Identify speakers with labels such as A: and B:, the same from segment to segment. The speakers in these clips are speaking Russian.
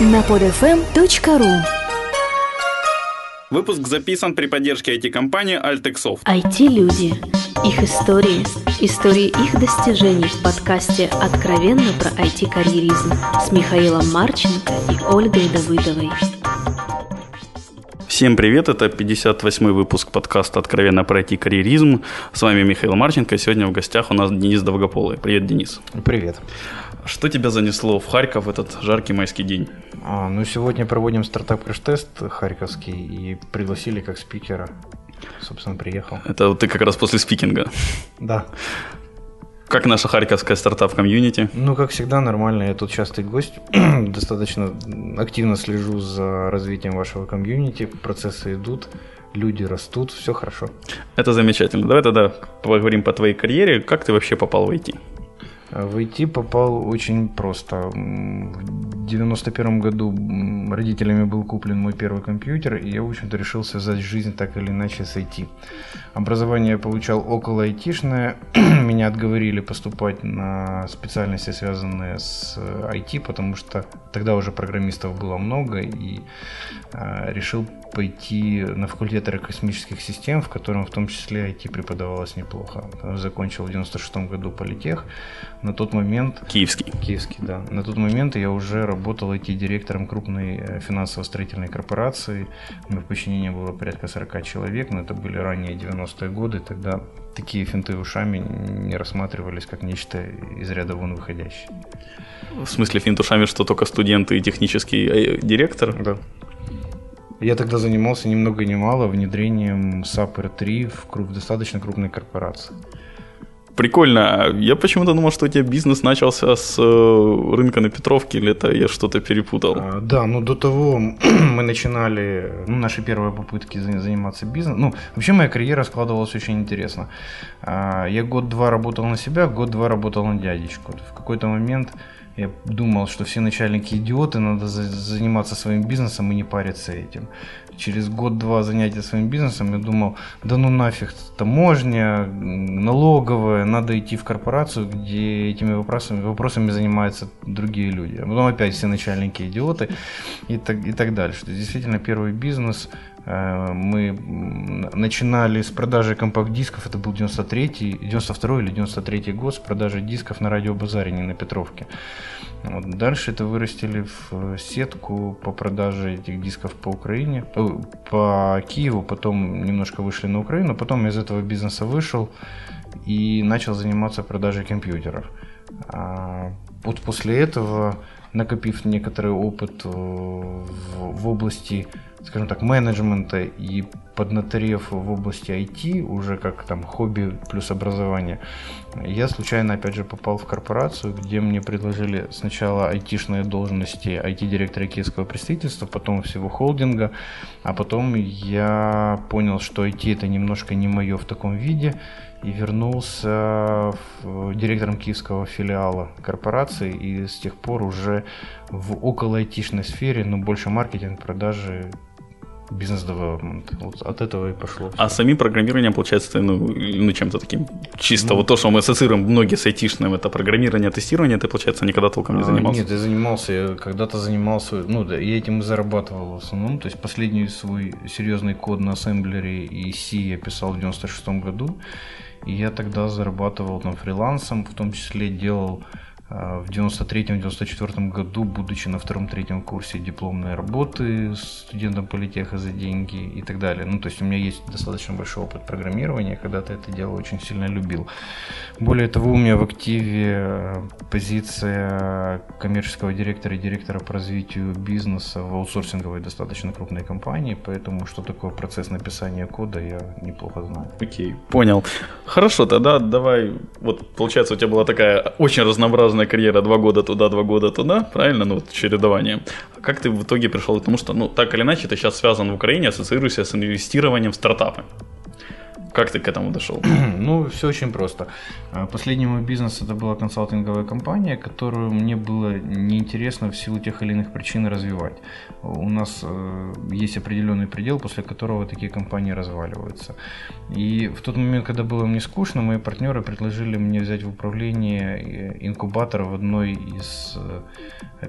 A: на podfm.ru
B: Выпуск записан при поддержке IT-компании Altexoft.
A: IT-люди. Их истории. Истории их достижений в подкасте «Откровенно про IT-карьеризм» с Михаилом Марченко и Ольгой Давыдовой.
B: Всем привет, это 58-й выпуск подкаста «Откровенно про IT-карьеризм». С вами Михаил Марченко, сегодня в гостях у нас Денис Довгополый. Привет, Денис.
C: Привет.
B: Что тебя занесло в Харьков в этот жаркий майский день?
C: А, ну, сегодня проводим стартап краш-тест харьковский и пригласили как спикера. Собственно, приехал.
B: Это вот ты как раз после спикинга.
C: Да.
B: Как наша харьковская стартап-комьюнити?
C: Ну, как всегда, нормально. Я тут частый гость. Достаточно активно слежу за развитием вашего комьюнити. Процессы идут, люди растут, все хорошо.
B: Это замечательно. Давай тогда поговорим по твоей карьере. Как ты вообще попал в IT?
C: В IT попал очень просто. В 91 году родителями был куплен мой первый компьютер, и я, в общем-то, решил связать жизнь так или иначе с IT. Образование я получал около айтишное. Меня отговорили поступать на специальности, связанные с IT, потому что тогда уже программистов было много, и э, решил пойти на факультет аэрокосмических систем, в котором в том числе IT преподавалось неплохо. Закончил в 96 году политех. На тот момент...
B: Киевский.
C: Киевский, да. На тот момент я уже работал IT-директором крупной э, финансово-строительной корпорации. У меня в подчинении было порядка 40 человек, но это были ранние 90-е годы. Тогда такие финты ушами не рассматривались как нечто из ряда вон выходящее.
B: В смысле финт ушами, что только студенты и технический э, директор?
C: Да. Я тогда занимался ни много ни мало внедрением SAP R3 в, в достаточно крупной корпорации.
B: Прикольно. Я почему-то думал, что у тебя бизнес начался с э, рынка на Петровке, или это я что-то перепутал?
C: А, да, ну до того мы начинали, ну, наши первые попытки заниматься бизнесом. Ну, вообще моя карьера складывалась очень интересно. А, я год-два работал на себя, год-два работал на дядечку. В какой-то момент я думал, что все начальники идиоты, надо заниматься своим бизнесом и не париться этим. Через год-два занятия своим бизнесом я думал, да ну нафиг, таможня, налоговая, надо идти в корпорацию, где этими вопросами, вопросами занимаются другие люди. А потом опять все начальники идиоты и так, и так дальше. Действительно, первый бизнес мы начинали с продажи компакт-дисков, это был 93 92 или 93 год, с продажи дисков на радиобазаре, не на Петровке. Вот. Дальше это вырастили в сетку по продаже этих дисков по Украине, э, по Киеву, потом немножко вышли на Украину, потом из этого бизнеса вышел и начал заниматься продажей компьютеров. А вот после этого, накопив некоторый опыт э, в, области скажем так, менеджмента и поднаторев в области IT, уже как там хобби плюс образование, я случайно опять же попал в корпорацию, где мне предложили сначала айтишные должности IT-директора киевского представительства, потом всего холдинга, а потом я понял, что IT это немножко не мое в таком виде, и вернулся в директором киевского филиала корпорации и с тех пор уже в около айтишной сфере, но больше маркетинг, продажи, бизнес-девелопмент. Вот от этого и пошло.
B: А сами программирование, получается, ну, ну чем-то таким чисто ну, вот то, что мы ассоциируем многие с айтишным, это программирование, тестирование, ты, получается, никогда толком не а, занимался?
C: Нет, я занимался, я когда-то занимался, ну да, я этим и зарабатывал в основном, то есть последний свой серьезный код на ассемблере и C я писал в 96 году, и я тогда зарабатывал там фрилансом, в том числе делал в 93-94 году, будучи на втором-третьем курсе дипломной работы студентом политеха за деньги и так далее. Ну, то есть у меня есть достаточно большой опыт программирования, когда-то это дело очень сильно любил. Более того, у меня в активе э, позиция коммерческого директора и директора по развитию бизнеса в аутсорсинговой достаточно крупной компании, поэтому что такое процесс написания кода, я неплохо знаю.
B: Окей, понял. Хорошо, тогда давай, вот получается у тебя была такая очень разнообразная сложная карьера, два года туда, два года туда, правильно, ну, вот чередование. Как ты в итоге пришел к тому, что, ну, так или иначе, ты сейчас связан в Украине, ассоциируешься с инвестированием в стартапы? Как ты к этому дошел?
C: ну, все очень просто. А, последний мой бизнес это была консалтинговая компания, которую мне было неинтересно в силу тех или иных причин развивать. У нас э, есть определенный предел, после которого такие компании разваливаются. И в тот момент, когда было мне скучно, мои партнеры предложили мне взять в управление э, инкубатор в одной из э,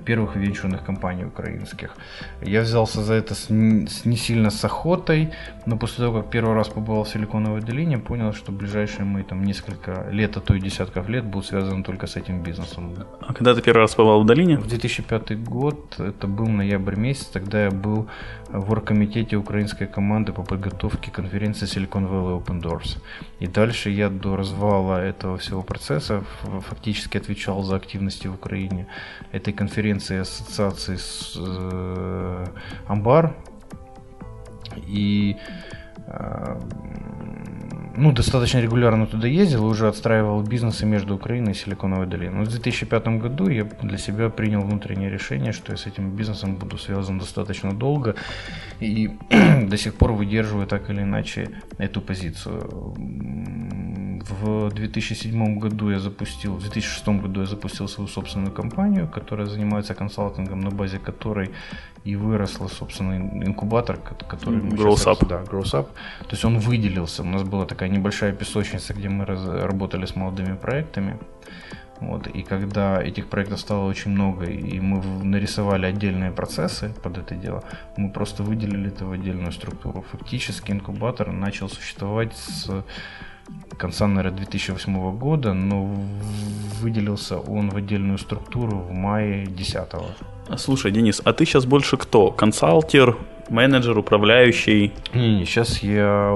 C: первых венчурных компаний украинских. Я взялся за это с не сильно с охотой, но после того, как первый раз побывал в Силиконовой долине, понял, что ближайшие мои там несколько лет, а то и десятков лет будут связаны только с этим бизнесом.
B: А когда ты первый раз побывал в долине?
C: В 2005 год, это был ноябрь месяц, тогда я был в оргкомитете украинской команды по подготовке конференции Silicon Valley Open Doors. И дальше я до развала этого всего процесса фактически отвечал за активности в Украине этой конференции ассоциации с э, Амбар. И э, ну, достаточно регулярно туда ездил, уже отстраивал бизнесы между Украиной и Силиконовой долиной. Но в 2005 году я для себя принял внутреннее решение, что я с этим бизнесом буду связан достаточно долго и до сих пор выдерживаю так или иначе эту позицию. В 2007 году я запустил, в 2006 году я запустил свою собственную компанию, которая занимается консалтингом, на базе которой и выросла, собственно, инкубатор, который
B: мы Grows
C: сейчас, Up. Да, Grows Up. То есть он выделился. У нас была такая небольшая песочница, где мы раз, работали с молодыми проектами. Вот, и когда этих проектов стало очень много, и мы нарисовали отдельные процессы под это дело, мы просто выделили это в отдельную структуру. Фактически инкубатор начал существовать с конца, наверное, 2008 года, но выделился он в отдельную структуру в мае 2010.
B: Слушай, Денис, а ты сейчас больше кто? Консалтер, менеджер, управляющий?
C: Не-не, сейчас я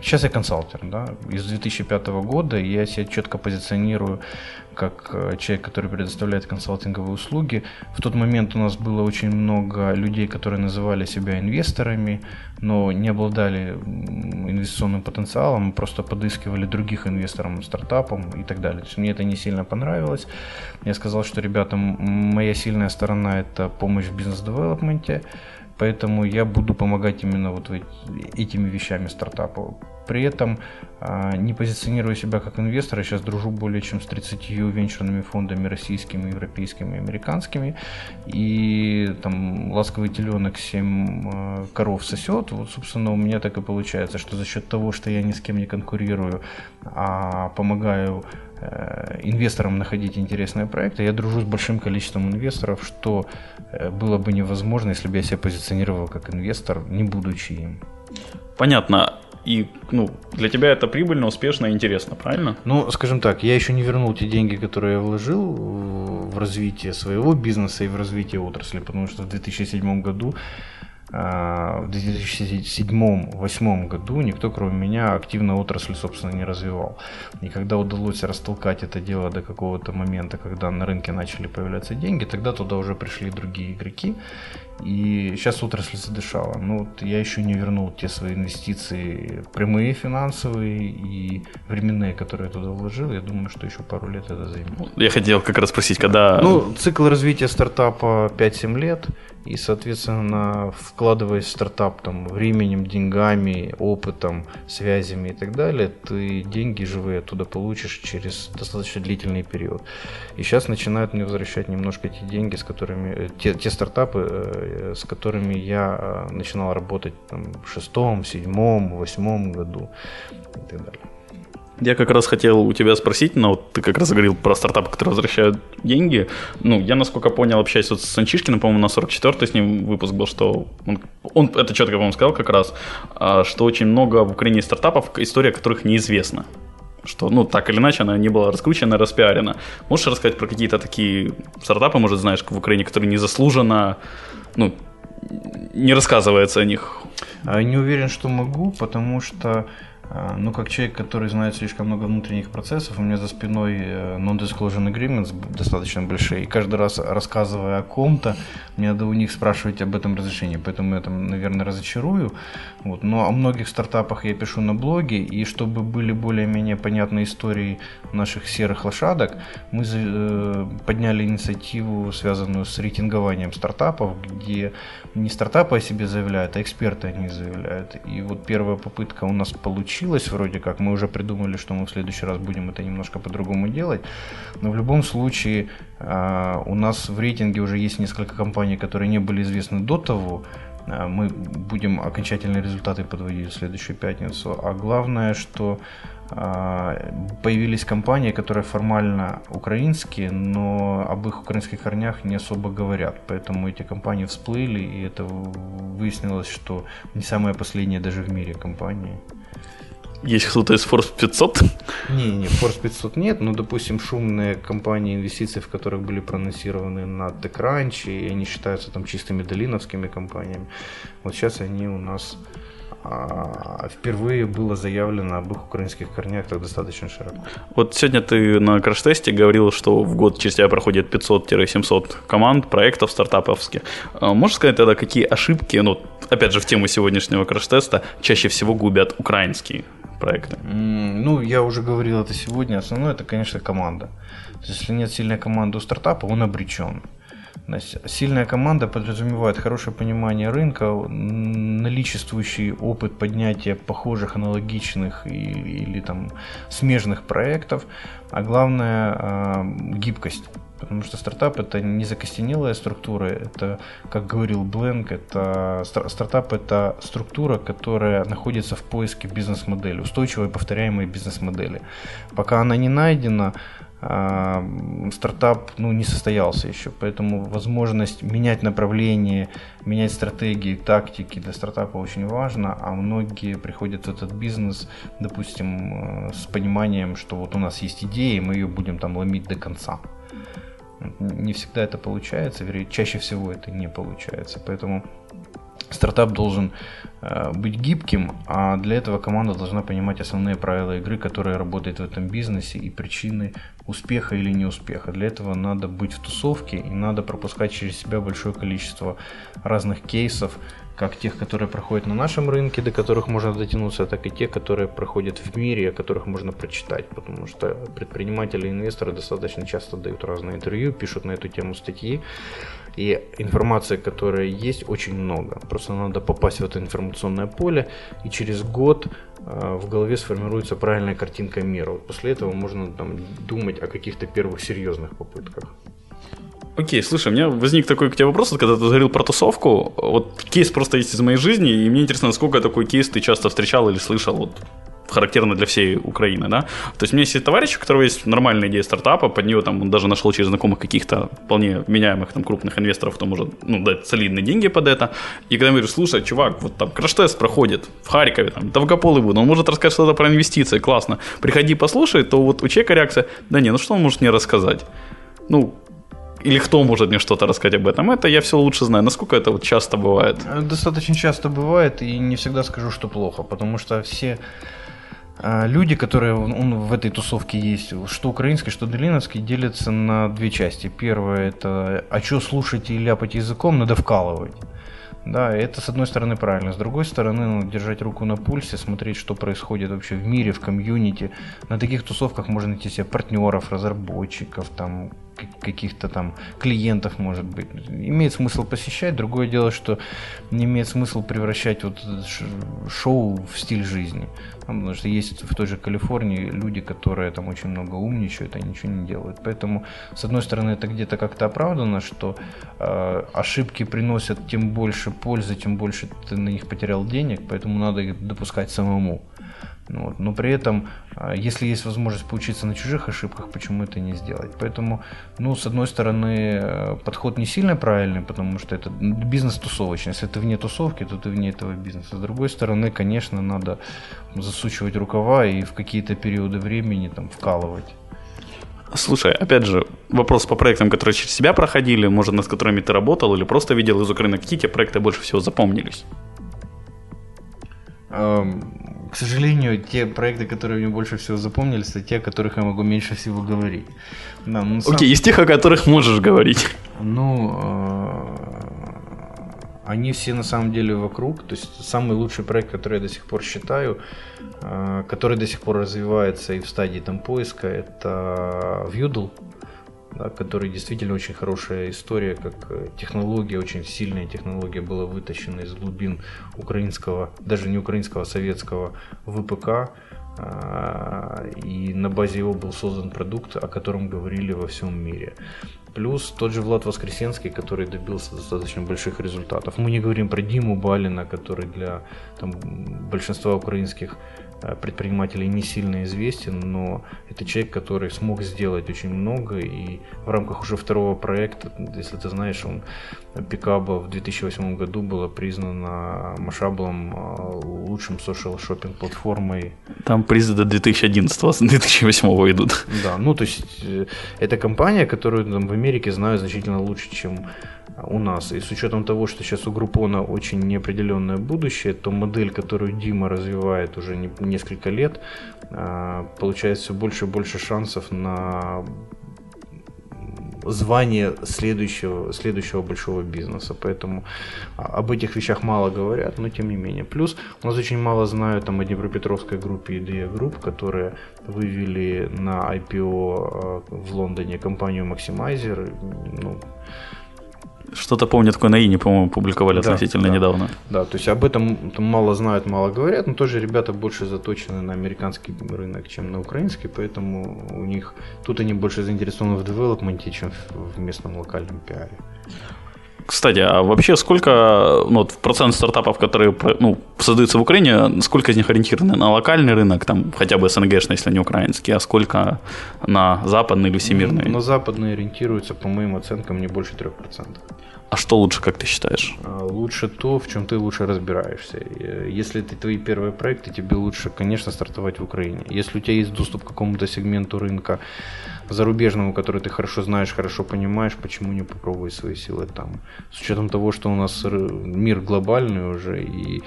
C: Сейчас я консалтер, да. Из 2005 года я себя четко позиционирую как э, человек, который предоставляет консалтинговые услуги. В тот момент у нас было очень много людей, которые называли себя инвесторами, но не обладали инвестиционным потенциалом, просто подыскивали других инвесторов стартапам и так далее. То есть мне это не сильно понравилось. Я сказал, что, ребята, моя сильная сторона – это помощь в бизнес-девелопменте, поэтому я буду помогать именно вот этими вещами стартапу. При этом, а, не позиционируя себя как инвестор, я сейчас дружу более чем с 30 венчурными фондами российскими, европейскими, американскими. И там ласковый теленок 7 а, коров сосет. Вот, собственно, у меня так и получается, что за счет того, что я ни с кем не конкурирую, а помогаю инвесторам находить интересные проекты. Я дружу с большим количеством инвесторов, что э, было бы невозможно, если бы я себя позиционировал как инвестор, не будучи им.
B: Понятно. И ну, для тебя это прибыльно, успешно и интересно, правильно?
C: Ну, скажем так, я еще не вернул те деньги, которые я вложил в развитие своего бизнеса и в развитие отрасли, потому что в 2007 году в 2007-2008 году никто, кроме меня, активно отрасль, собственно, не развивал. И когда удалось растолкать это дело до какого-то момента, когда на рынке начали появляться деньги, тогда туда уже пришли другие игроки. И сейчас отрасль задышала. Но вот я еще не вернул те свои инвестиции, прямые финансовые и временные, которые я туда вложил. Я думаю, что еще пару лет это займет.
B: Я хотел как раз спросить, когда...
C: Ну, цикл развития стартапа 5-7 лет. И, соответственно, вкладываясь в стартап там, временем, деньгами, опытом, связями и так далее, ты деньги живые оттуда получишь через достаточно длительный период. И сейчас начинают мне возвращать немножко те деньги, с которыми, э, те, те стартапы, э, с которыми я э, начинал работать там, в шестом, седьмом, восьмом году и так далее.
B: Я как раз хотел у тебя спросить, но вот ты как раз говорил про стартапы, которые возвращают деньги. Ну, я, насколько понял, общаясь вот с Санчишкиным, по-моему, на 44-й с ним выпуск был, что он, он это четко, по-моему, сказал как раз, а, что очень много в Украине стартапов, история которых неизвестна. Что, ну, так или иначе, она не была раскручена, распиарена. Можешь рассказать про какие-то такие стартапы, может, знаешь, в Украине, которые незаслуженно, ну, не рассказывается о них?
C: Не уверен, что могу, потому что А, ну, как человек, который знает слишком много внутренних процессов, у меня за спиной э, non-disclosure agreements достаточно большие. И каждый раз, рассказывая о ком-то, мне надо у них спрашивать об этом разрешении. Поэтому я там, наверное, разочарую. Вот. Но о многих стартапах я пишу на блоге. И чтобы были более-менее понятные истории наших серых лошадок, мы э, подняли инициативу, связанную с рейтингованием стартапов, где не стартапы о себе заявляют, а эксперты о них заявляют. И вот первая попытка у нас получилась вроде как. Мы уже придумали, что мы в следующий раз будем это немножко по-другому делать. Но в любом случае а, у нас в рейтинге уже есть несколько компаний, которые не были известны до того. А, мы будем окончательные результаты подводить в следующую пятницу. А главное, что а, появились компании, которые формально украинские, но об их украинских корнях не особо говорят. Поэтому эти компании всплыли, и это выяснилось, что не самые последние даже в мире компании.
B: Есть кто-то из Force 500?
C: Не, не, Force 500 нет, но, допустим, шумные компании, инвестиции в которых были проносированы на TechCrunch, и они считаются там чистыми долиновскими компаниями. Вот сейчас они у нас а, впервые было заявлено об их украинских корнях так достаточно широко.
B: Вот сегодня ты на краш-тесте говорил, что в год через тебя проходит 500-700 команд, проектов стартаповских. А, можешь сказать тогда, какие ошибки, ну, опять же, в тему сегодняшнего краш-теста, чаще всего губят украинские проекты?
C: Ну, я уже говорил это сегодня. Основное это, конечно, команда. Если нет сильной команды у стартапа, он обречен. Сильная команда подразумевает хорошее понимание рынка, наличествующий опыт поднятия похожих, аналогичных или, или там смежных проектов, а главное а, гибкость. Потому что стартап это не закостенелая структура, это, как говорил Бленк, это стартап это структура, которая находится в поиске бизнес-модели, устойчивой повторяемой бизнес-модели. Пока она не найдена, а, стартап ну, не состоялся еще, поэтому возможность менять направление, менять стратегии, тактики для стартапа очень важно, а многие приходят в этот бизнес, допустим, э, с пониманием, что вот у нас есть идея, и мы ее будем там ломить до конца. Не всегда это получается, чаще всего это не получается, поэтому стартап должен быть гибким, а для этого команда должна понимать основные правила игры, которые работают в этом бизнесе и причины успеха или неуспеха. Для этого надо быть в тусовке и надо пропускать через себя большое количество разных кейсов, как тех, которые проходят на нашем рынке, до которых можно дотянуться, так и те, которые проходят в мире, о которых можно прочитать, потому что предприниматели и инвесторы достаточно часто дают разные интервью, пишут на эту тему статьи, и информации, которая есть, очень много. Просто надо попасть в это информационное поле, и через год э, в голове сформируется правильная картинка мира. Вот после этого можно там, думать о каких-то первых серьезных попытках.
B: Окей, слушай, у меня возник такой к тебе вопрос, когда ты говорил про тусовку. Вот кейс просто есть из моей жизни, и мне интересно, насколько такой кейс ты часто встречал или слышал, вот характерно для всей Украины, да. То есть у меня есть товарищ, у которого есть нормальная идея стартапа, под нее там он даже нашел через знакомых каких-то вполне меняемых там крупных инвесторов, кто может ну, дать солидные деньги под это. И когда я говорю, слушай, чувак, вот там краш-тест проходит в Харькове, там, Довгополый будет, он может рассказать что-то про инвестиции, классно. Приходи, послушай, то вот у человека реакция, да не, ну что он может мне рассказать? Ну, или кто может мне что-то рассказать об этом? Это я все лучше знаю. Насколько это вот часто бывает?
C: Достаточно часто бывает, и не всегда скажу, что плохо, потому что все люди, которые он, в этой тусовке есть, что украинский, что долиновский, делятся на две части. Первое это, а что слушать и ляпать языком, надо вкалывать. Да, это с одной стороны правильно. С другой стороны, ну, держать руку на пульсе, смотреть, что происходит вообще в мире, в комьюнити. На таких тусовках можно найти себе партнеров, разработчиков, там, каких-то там клиентов, может быть. Имеет смысл посещать. Другое дело, что не имеет смысл превращать вот шоу в стиль жизни. Потому что есть в той же Калифорнии люди, которые там очень много умничают, а ничего не делают. Поэтому, с одной стороны, это где-то как-то оправдано, что э, ошибки приносят тем больше пользы, тем больше ты на них потерял денег, поэтому надо их допускать самому. Ну вот. Но при этом, а, если есть возможность поучиться на чужих ошибках, почему это не сделать? Поэтому, ну, с одной стороны, э, подход не сильно правильный, потому что это бизнес тусовочный. Если ты вне тусовки, то ты вне этого бизнеса. С другой стороны, конечно, надо засучивать рукава и в какие-то периоды времени там вкалывать.
B: Слушай, опять же, вопрос по проектам, которые через себя проходили, может, над которыми ты работал или просто видел из Украины, какие тебе проекты больше всего запомнились?
C: К сожалению, те проекты, которые мне больше всего запомнились, это те, о которых я могу меньше всего говорить.
B: Да, ну, Окей, сам... из тех, о которых можешь говорить.
C: Ну, э, они все на самом деле вокруг. То есть самый лучший проект, который я до сих пор считаю, э, который до сих пор развивается и в стадии там поиска, это Vudel да, который действительно очень хорошая история, как э, технология, очень сильная технология была вытащена из глубин украинского, даже не украинского, а советского ВПК, а, и на базе его был создан продукт, о котором говорили во всем мире. Плюс тот же Влад Воскресенский, который добился достаточно больших результатов. Мы не говорим про Диму Балина, который для там, большинства украинских предпринимателей не сильно известен, но это человек, который смог сделать очень много, и в рамках уже второго проекта, если ты знаешь, он Пикаба в 2008 году была признана Машаблом э, лучшим social шопинг платформой.
B: Там призы до 2011, с 2008 идут.
C: Да, ну то есть э, это компания, которую там, в Америке знают значительно лучше, чем у нас. И с учетом того, что сейчас у Группона очень неопределенное будущее, то модель, которую Дима развивает уже не, несколько лет, а, получает все больше и больше шансов на звание следующего, следующего большого бизнеса. Поэтому об этих вещах мало говорят, но тем не менее. Плюс у нас очень мало знают там, о Днепропетровской группе IDEA Group, которые вывели на IPO а, в Лондоне компанию Maximizer. Ну,
B: что-то помню, такое на Ине, по-моему, публиковали да, относительно
C: да,
B: недавно.
C: Да, то есть об этом мало знают, мало говорят, но тоже ребята больше заточены на американский рынок, чем на украинский, поэтому у них тут они больше заинтересованы в девелопменте, чем в местном локальном пиаре.
B: Кстати, а вообще сколько ну, вот, процент стартапов, которые ну, создаются в Украине, сколько из них ориентированы на локальный рынок, там хотя бы СНГшный, если не украинский, а сколько на западный или всемирный?
C: На западный ориентируются, по моим оценкам, не больше 3%.
B: А что лучше, как ты считаешь?
C: А, лучше то, в чем ты лучше разбираешься. Если это твои первые проекты, тебе лучше, конечно, стартовать в Украине. Если у тебя есть доступ к какому-то сегменту рынка зарубежному, который ты хорошо знаешь, хорошо понимаешь, почему не попробовать свои силы там. С учетом того, что у нас мир глобальный уже, и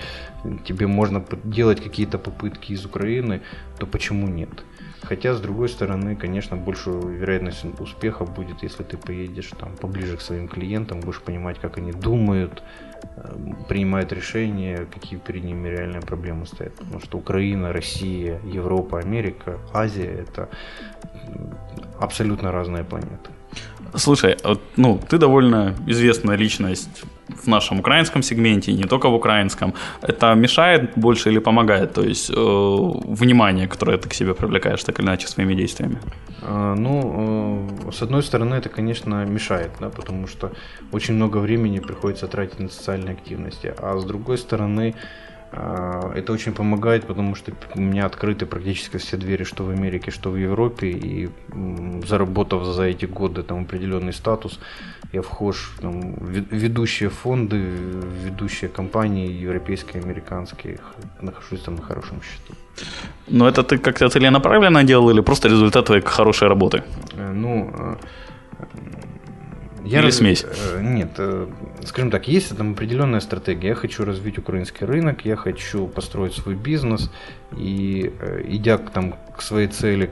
C: тебе можно делать какие-то попытки из Украины, то почему нет? Хотя, с другой стороны, конечно, большую вероятность успеха будет, если ты поедешь там поближе к своим клиентам, будешь понимать, как они думают, принимают решения, какие перед ними реальные проблемы стоят. Потому что Украина, Россия, Европа, Америка, Азия – это абсолютно разные планеты.
B: Слушай, ну, ты довольно известная личность в нашем украинском сегменте, не только в украинском. Это мешает больше или помогает? То есть э, внимание, которое ты к себе привлекаешь так или иначе своими действиями?
C: А, ну, э, с одной стороны, это, конечно, мешает, да, потому что очень много времени приходится тратить на социальные активности. А с другой стороны, а, это очень помогает, потому что у меня открыты практически все двери, что в Америке, что в Европе. И заработав за эти годы там определенный статус, я вхож там, в ведущие фонды, ведущие компании европейские, американские. Нахожусь там на хорошем счету.
B: Но это ты как-то целенаправленно делал или просто результат твоей хорошей работы?
C: Э, ну, э,
B: я Или раз... смесь?
C: Э, нет, э, скажем так, есть там определенная стратегия. Я хочу развить украинский рынок, я хочу построить свой бизнес, и э, идя там, к своей цели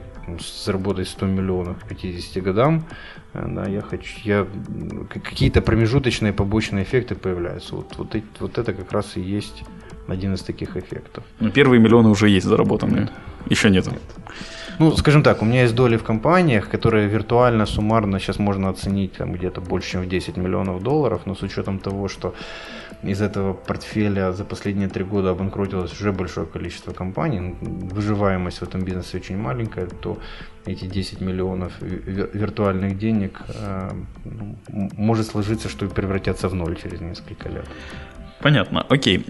C: заработать 100 миллионов к 50 годам, да, я хочу, я, какие-то промежуточные побочные эффекты появляются. Вот, вот, вот это как раз и есть один из таких эффектов.
B: Ну, первые миллионы уже есть заработанные. Нет. Еще нет. нет.
C: Ну, скажем так, у меня есть доли в компаниях, которые виртуально, суммарно сейчас можно оценить там, где-то больше, чем в 10 миллионов долларов, но с учетом того, что из этого портфеля за последние три года обанкротилось уже большое количество компаний, выживаемость в этом бизнесе очень маленькая, то эти 10 миллионов виртуальных денег э, ну, может сложиться, что превратятся в ноль через несколько лет.
B: Понятно. Окей.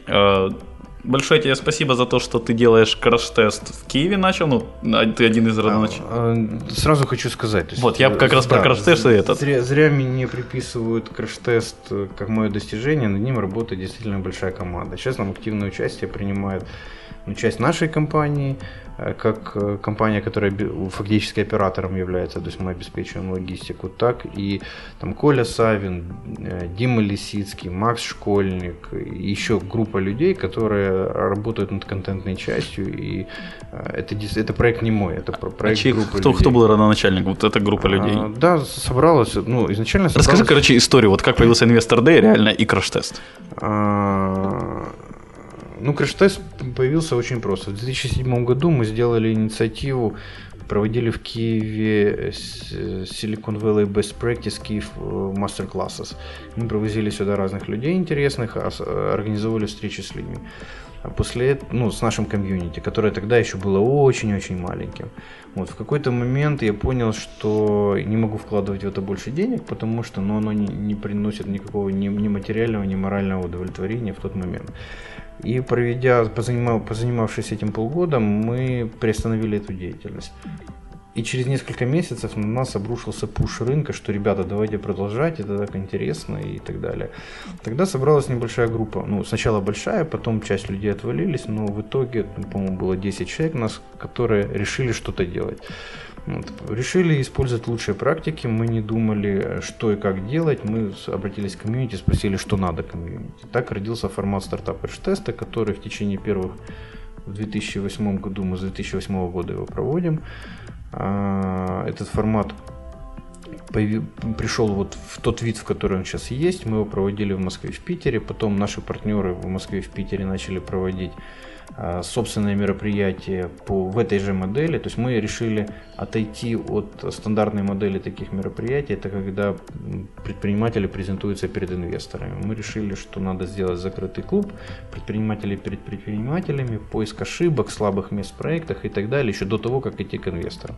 B: Большое тебе спасибо за то, что ты делаешь краш-тест в Киеве начал. Ну, ты один из родоначальников.
C: А, сразу хочу сказать.
B: Есть, вот, я как раз да, про краш-тест и этот.
C: Зря, зря мне приписывают краш-тест э, как мое достижение. Над ним работает действительно большая команда. Сейчас нам активное участие принимает ну, часть нашей компании, как э, компания, которая фактически оператором является, то есть мы обеспечиваем логистику, так и там Коля Савин, Дима Лисицкий, Макс Школьник, еще группа людей, которые работают над контентной частью, и это, это проект не мой, это проект а чей, группы
B: кто,
C: людей.
B: кто был родоначальник? Вот эта группа людей? А,
C: да, собралась, ну, изначально собралась...
B: Расскажи, короче, историю, вот как появился Investor Day реально и краш-тест. А,
C: ну, краш-тест появился очень просто. В 2007 году мы сделали инициативу, проводили в Киеве Silicon Valley Best Practice Киев э, мастер-классес. Мы провозили сюда разных людей интересных, организовывали встречи с людьми. А после ну, с нашим комьюнити, которое тогда еще было очень-очень маленьким. Вот, в какой-то момент я понял, что не могу вкладывать в это больше денег, потому что ну, оно не, не приносит никакого ни, ни материального, ни морального удовлетворения в тот момент. И проведя, позанимав, позанимавшись этим полгода, мы приостановили эту деятельность. И через несколько месяцев на нас обрушился пуш рынка, что, ребята, давайте продолжать, это так интересно и так далее. Тогда собралась небольшая группа. Ну, сначала большая, потом часть людей отвалились, но в итоге, по-моему, было 10 человек нас, которые решили что-то делать. Вот. Решили использовать лучшие практики, мы не думали, что и как делать, мы обратились к комьюнити, спросили, что надо комьюнити. Так родился формат стартап теста который в течение первых в 2008 году, мы с 2008 года его проводим. А, этот формат пришел вот в тот вид, в который он сейчас есть. Мы его проводили в Москве в Питере. Потом наши партнеры в Москве в Питере начали проводить а, собственные мероприятия по, в этой же модели. То есть мы решили отойти от стандартной модели таких мероприятий. Это когда предприниматели презентуются перед инвесторами. Мы решили, что надо сделать закрытый клуб предпринимателей перед предпринимателями, поиск ошибок, слабых мест в проектах и так далее, еще до того, как идти к инвесторам.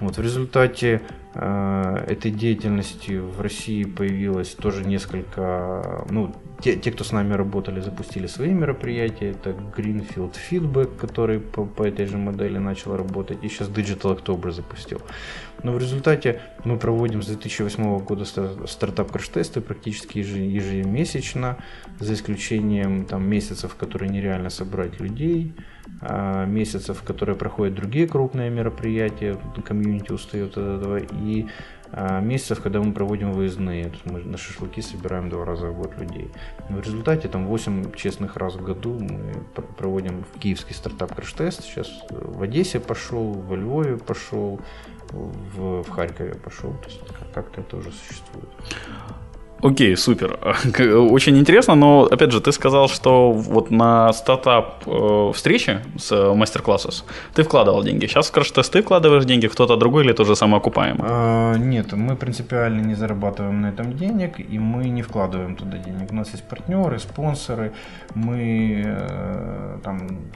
C: Вот, в результате э, этой деятельности в России появилось тоже несколько, ну, те, те, кто с нами работали, запустили свои мероприятия. Это Greenfield Feedback, который по, по этой же модели начал работать. И сейчас Digital October запустил. Но в результате мы проводим с 2008 года стартап краш-тесты практически ежемесячно, за исключением там, месяцев, которые нереально собрать людей, а, месяцев, которые проходят другие крупные мероприятия, комьюнити устает от этого, и месяцев, когда мы проводим выездные. Мы на шашлыки собираем два раза в год людей. Но в результате там 8 честных раз в году мы проводим в киевский стартап краш-тест. Сейчас в Одессе пошел, во Львове пошел, в, в Харькове пошел. То есть как-то это уже существует.
B: Окей, супер. Очень интересно, но опять же, ты сказал, что вот на стартап э, встрече с э, мастер-классом ты вкладывал деньги. Сейчас в краш-тест ты вкладываешь деньги, кто-то другой или тоже самоокупаемый?
C: А, нет, мы принципиально не зарабатываем на этом денег, и мы не вкладываем туда денег. У нас есть партнеры, спонсоры, мы э, там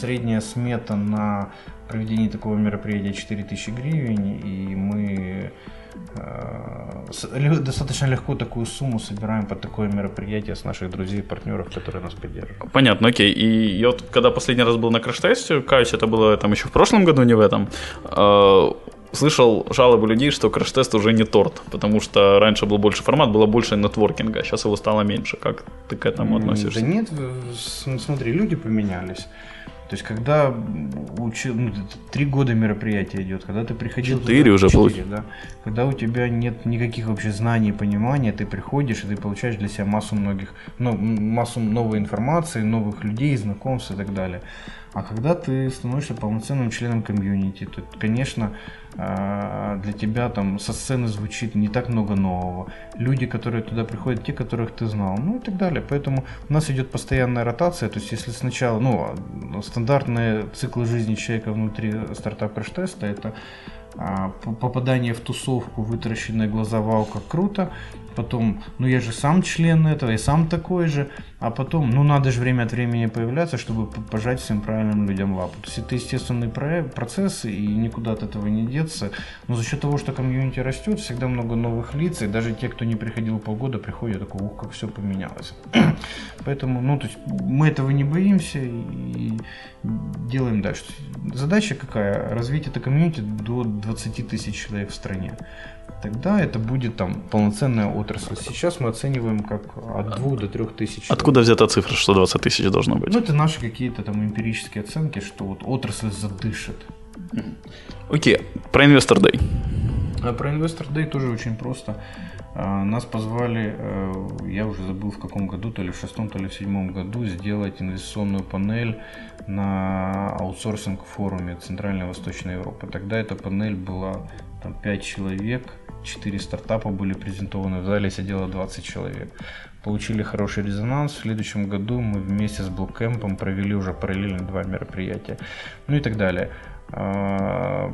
C: средняя смета на проведение такого мероприятия 4000 гривен, и мы достаточно легко такую сумму собираем под такое мероприятие с наших друзей и партнеров, которые нас поддерживают.
B: Понятно, окей. И я вот когда последний раз был на краш-тесте, каюсь, это было там еще в прошлом году, не в этом, э, слышал жалобы людей, что краш-тест уже не торт, потому что раньше был больше формат, было больше нетворкинга, сейчас его стало меньше. Как ты к этому относишься?
C: Да нет, смотри, люди поменялись. То есть, когда учил, ну, три года мероприятия идет, когда ты приходил...
B: Четыре туда, уже получилось.
C: Да, когда у тебя нет никаких вообще знаний и понимания, ты приходишь и ты получаешь для себя массу многих, ну, массу новой информации, новых людей, знакомств и так далее. А когда ты становишься полноценным членом комьюнити, то, конечно, а, для тебя там со сцены звучит не так много нового. Люди, которые туда приходят, те, которых ты знал, ну и так далее. Поэтому у нас идет постоянная ротация. То есть, если сначала, ну, стандартные циклы жизни человека внутри стартап краш-теста, это попадание в тусовку, вытаращенные глаза, вау, как круто. Потом, ну я же сам член этого, я сам такой же. А потом, ну надо же время от времени появляться, чтобы пожать всем правильным людям лапу. То есть это естественный процесс, и никуда от этого не деться. Но за счет того, что комьюнити растет, всегда много новых лиц, и даже те, кто не приходил полгода, приходят такой, ух, как все поменялось. Поэтому, ну, то есть мы этого не боимся и делаем дальше. Задача какая? Развить это комьюнити до 20 тысяч человек в стране, тогда это будет там полноценная отрасль. Сейчас мы оцениваем как от 2 до 3 тысяч.
B: Откуда взята цифра, что 20 тысяч должно быть?
C: Ну, это наши какие-то там эмпирические оценки, что вот отрасль задышит.
B: Окей, про Investor Day.
C: А про Investor Day тоже очень просто. А, нас позвали, э, я уже забыл в каком году, то ли в шестом, то ли в седьмом году, сделать инвестиционную панель на аутсорсинг форуме Центральной Восточной Европы. Тогда эта панель была там, 5 человек, 4 стартапа были презентованы, в зале сидело 20 человек. Получили хороший резонанс. В следующем году мы вместе с Блокэмпом провели уже параллельно два мероприятия. Ну и так далее. А,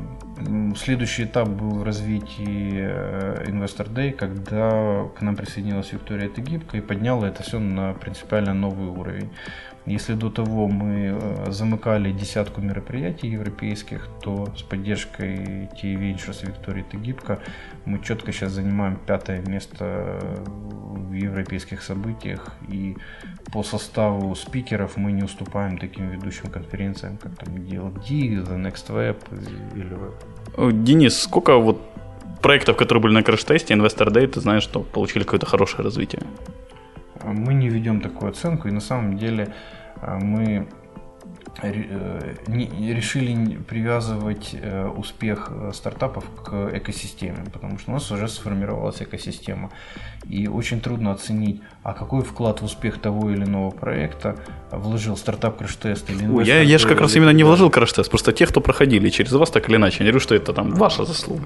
C: следующий этап был в развитии э, Investor Day, когда к нам присоединилась Виктория Тегибко и подняла это все на принципиально новый уровень. Если до того мы э, замыкали десятку мероприятий европейских, то с поддержкой TE Ventures Виктории Тегибко мы четко сейчас занимаем пятое место в европейских событиях. И по составу спикеров мы не уступаем таким ведущим конференциям, как там DLD, The Next Web или Web.
B: Э, Денис, сколько вот проектов, которые были на краш-тесте, Investor Day, ты знаешь, что получили какое-то хорошее развитие?
C: Мы не ведем такую оценку, и на самом деле а, мы э, решили привязывать э, успех э, стартапов к экосистеме, потому что у нас уже сформировалась экосистема. И очень трудно оценить, а какой вклад в успех того или иного проекта вложил стартап краш-тест или
B: инвестор. Я, я же как раз именно не вложил краш-тест, просто те, кто проходили через вас так или иначе. Я не говорю, что это там ваша заслуга.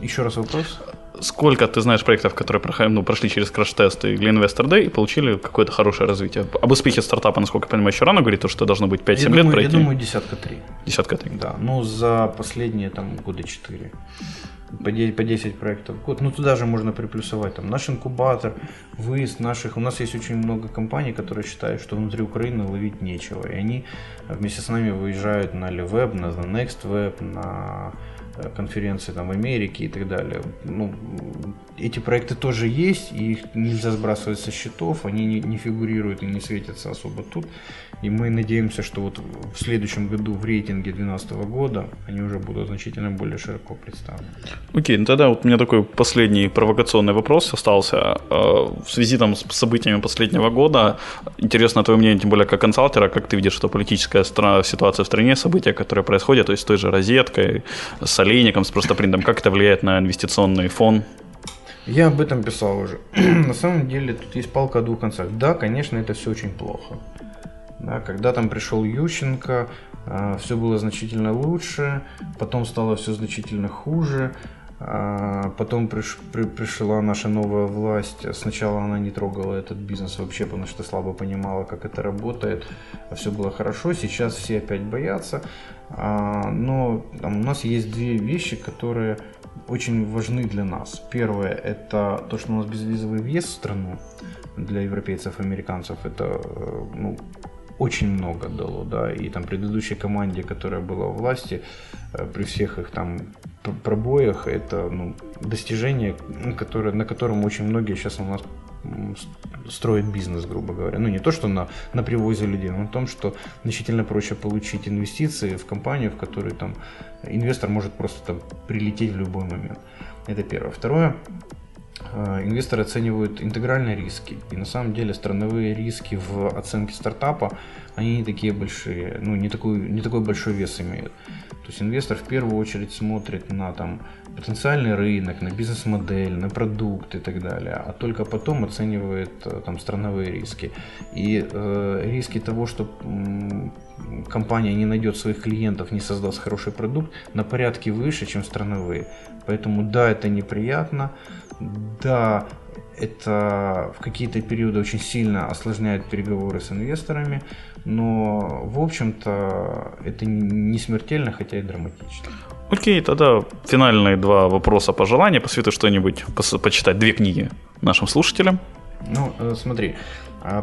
C: Еще раз вопрос
B: сколько ты знаешь проектов, которые ну, прошли через краш-тесты или Investor Day и получили какое-то хорошее развитие? Об успехе стартапа, насколько я понимаю, еще рано говорить, то, что должно быть 5-7 лет
C: думаю,
B: пройти.
C: Я думаю, десятка три.
B: Десятка три.
C: Да, ну за последние там года четыре. По 10, по 10 проектов в год. Ну, туда же можно приплюсовать там наш инкубатор, выезд наших. У нас есть очень много компаний, которые считают, что внутри Украины ловить нечего. И они вместе с нами выезжают на LeWeb, на The Next Web, на конференции там, в Америке и так далее. Ну, эти проекты тоже есть, и их нельзя сбрасывать со счетов, они не, не фигурируют и не светятся особо тут. И мы надеемся, что вот в следующем году в рейтинге 2012 года они уже будут значительно более широко представлены.
B: Окей, ну тогда вот у меня такой последний провокационный вопрос остался. Э, в связи там с событиями последнего года, интересно твое мнение, тем более как консалтера, как ты видишь, что политическая ситуация в стране, события, которые происходят, то есть с той же розеткой, с олейником, с простопринтом, как это влияет на инвестиционный фон?
C: Я об этом писал уже. на самом деле тут есть палка о двух концах. Да, конечно, это все очень плохо. Да, когда там пришел Ющенко, э, все было значительно лучше, потом стало все значительно хуже. А, потом приш, при, пришла наша новая власть. Сначала она не трогала этот бизнес вообще, потому что слабо понимала, как это работает. Все было хорошо. Сейчас все опять боятся. А, но там, у нас есть две вещи, которые очень важны для нас. Первое – это то, что у нас безвизовый въезд в страну для европейцев и американцев. Это э, ну, очень много дало, да, и там предыдущей команде, которая была у власти, э, при всех их там пробоях, это ну, достижение, которое, на котором очень многие сейчас у нас строят бизнес, грубо говоря. Ну, не то, что на, на привозе людей, но на том, что значительно проще получить инвестиции в компанию, в которой там инвестор может просто там прилететь в любой момент. Это первое. Второе, Э, инвесторы оценивают интегральные риски. И на самом деле страновые риски в оценке стартапа, они не такие большие, ну не такой, не такой большой вес имеют. То есть инвестор в первую очередь смотрит на там, потенциальный рынок, на бизнес-модель, на продукт и так далее, а только потом оценивает э, там, страновые риски. И э, риски того, что м, компания не найдет своих клиентов, не создаст хороший продукт, на порядке выше, чем страновые. Поэтому да, это неприятно, да, это в какие-то периоды очень сильно осложняет переговоры с инвесторами, но в общем-то это не смертельно, хотя и драматично.
B: Окей, тогда финальные два вопроса пожелания. Посоветуй что-нибудь почитать, две книги нашим слушателям.
C: Ну, э, смотри,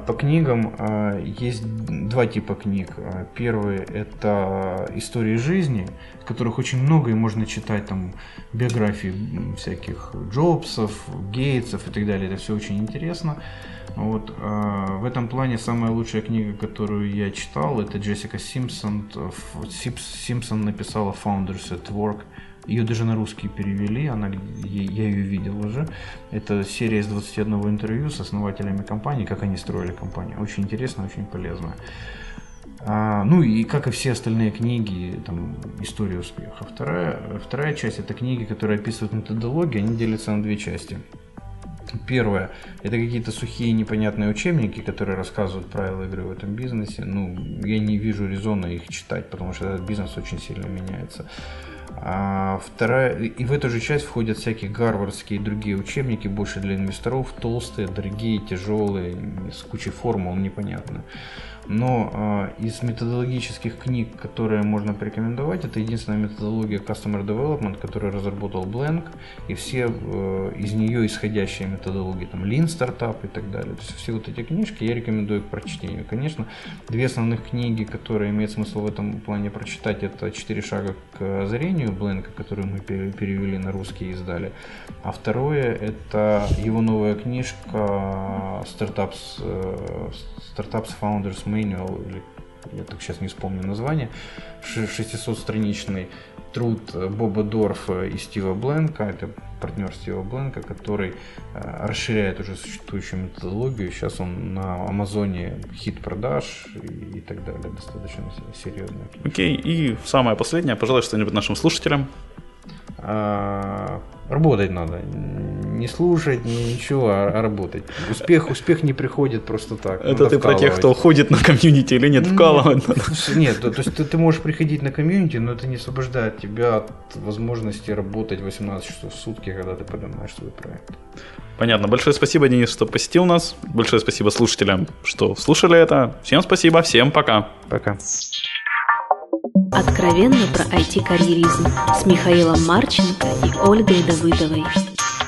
C: по книгам а, есть два типа книг. А, первый – это истории жизни, которых очень много, и можно читать там биографии всяких Джобсов, Гейтсов и так далее. Это все очень интересно. Вот, в этом плане самая лучшая книга, которую я читал, это Джессика Симпсон. Симпсон написала Founders at Work – ее даже на русский перевели, она, я ее видел уже. Это серия из 21 интервью с основателями компании, как они строили компанию. Очень интересно, очень полезно. А, ну и как и все остальные книги, там, история успеха. Вторая, вторая часть это книги, которые описывают методологию, они делятся на две части. Первое – это какие-то сухие непонятные учебники, которые рассказывают правила игры в этом бизнесе. Ну, я не вижу резона их читать, потому что этот бизнес очень сильно меняется. А вторая, и в эту же часть входят всякие гарвардские и другие учебники, больше для инвесторов, толстые, дорогие, тяжелые, с кучей формул непонятно. Но э, из методологических книг, которые можно порекомендовать, это единственная методология Customer Development, которую разработал Blank, и все э, из нее исходящие методологии, там Lean Startup и так далее. То есть все вот эти книжки я рекомендую к прочтению. Конечно, две основных книги, которые имеет смысл в этом плане прочитать, это «Четыре шага к озарению» Бленка, которую мы перевели на русский и издали. А второе, это его новая книжка Startups, э, Startups Founders Manual, или я так сейчас не вспомню название, 600-страничный труд Боба Дорфа и Стива Бленка, это партнер Стива Бленка, который э, расширяет уже существующую методологию. Сейчас он на Амазоне хит продаж и, и так далее, достаточно серьезно.
B: Окей, okay, и самое последнее, пожалуй, что-нибудь нашим слушателям.
C: А, работать надо. Не слушать, ничего, а, а работать. Успех, успех не приходит просто так.
B: Это ты про тех, кто ходит на комьюнити или нет, вкалывать
C: надо. Нет, то, то есть ты, ты можешь приходить на комьюнити, но это не освобождает тебя от возможности работать 18 часов в сутки, когда ты понимаешь свой проект.
B: Понятно. Большое спасибо, Денис, что посетил нас. Большое спасибо слушателям, что слушали это. Всем спасибо, всем пока.
C: Пока.
A: Откровенно про IT-карьеризм с Михаилом Марченко и Ольгой Давыдовой.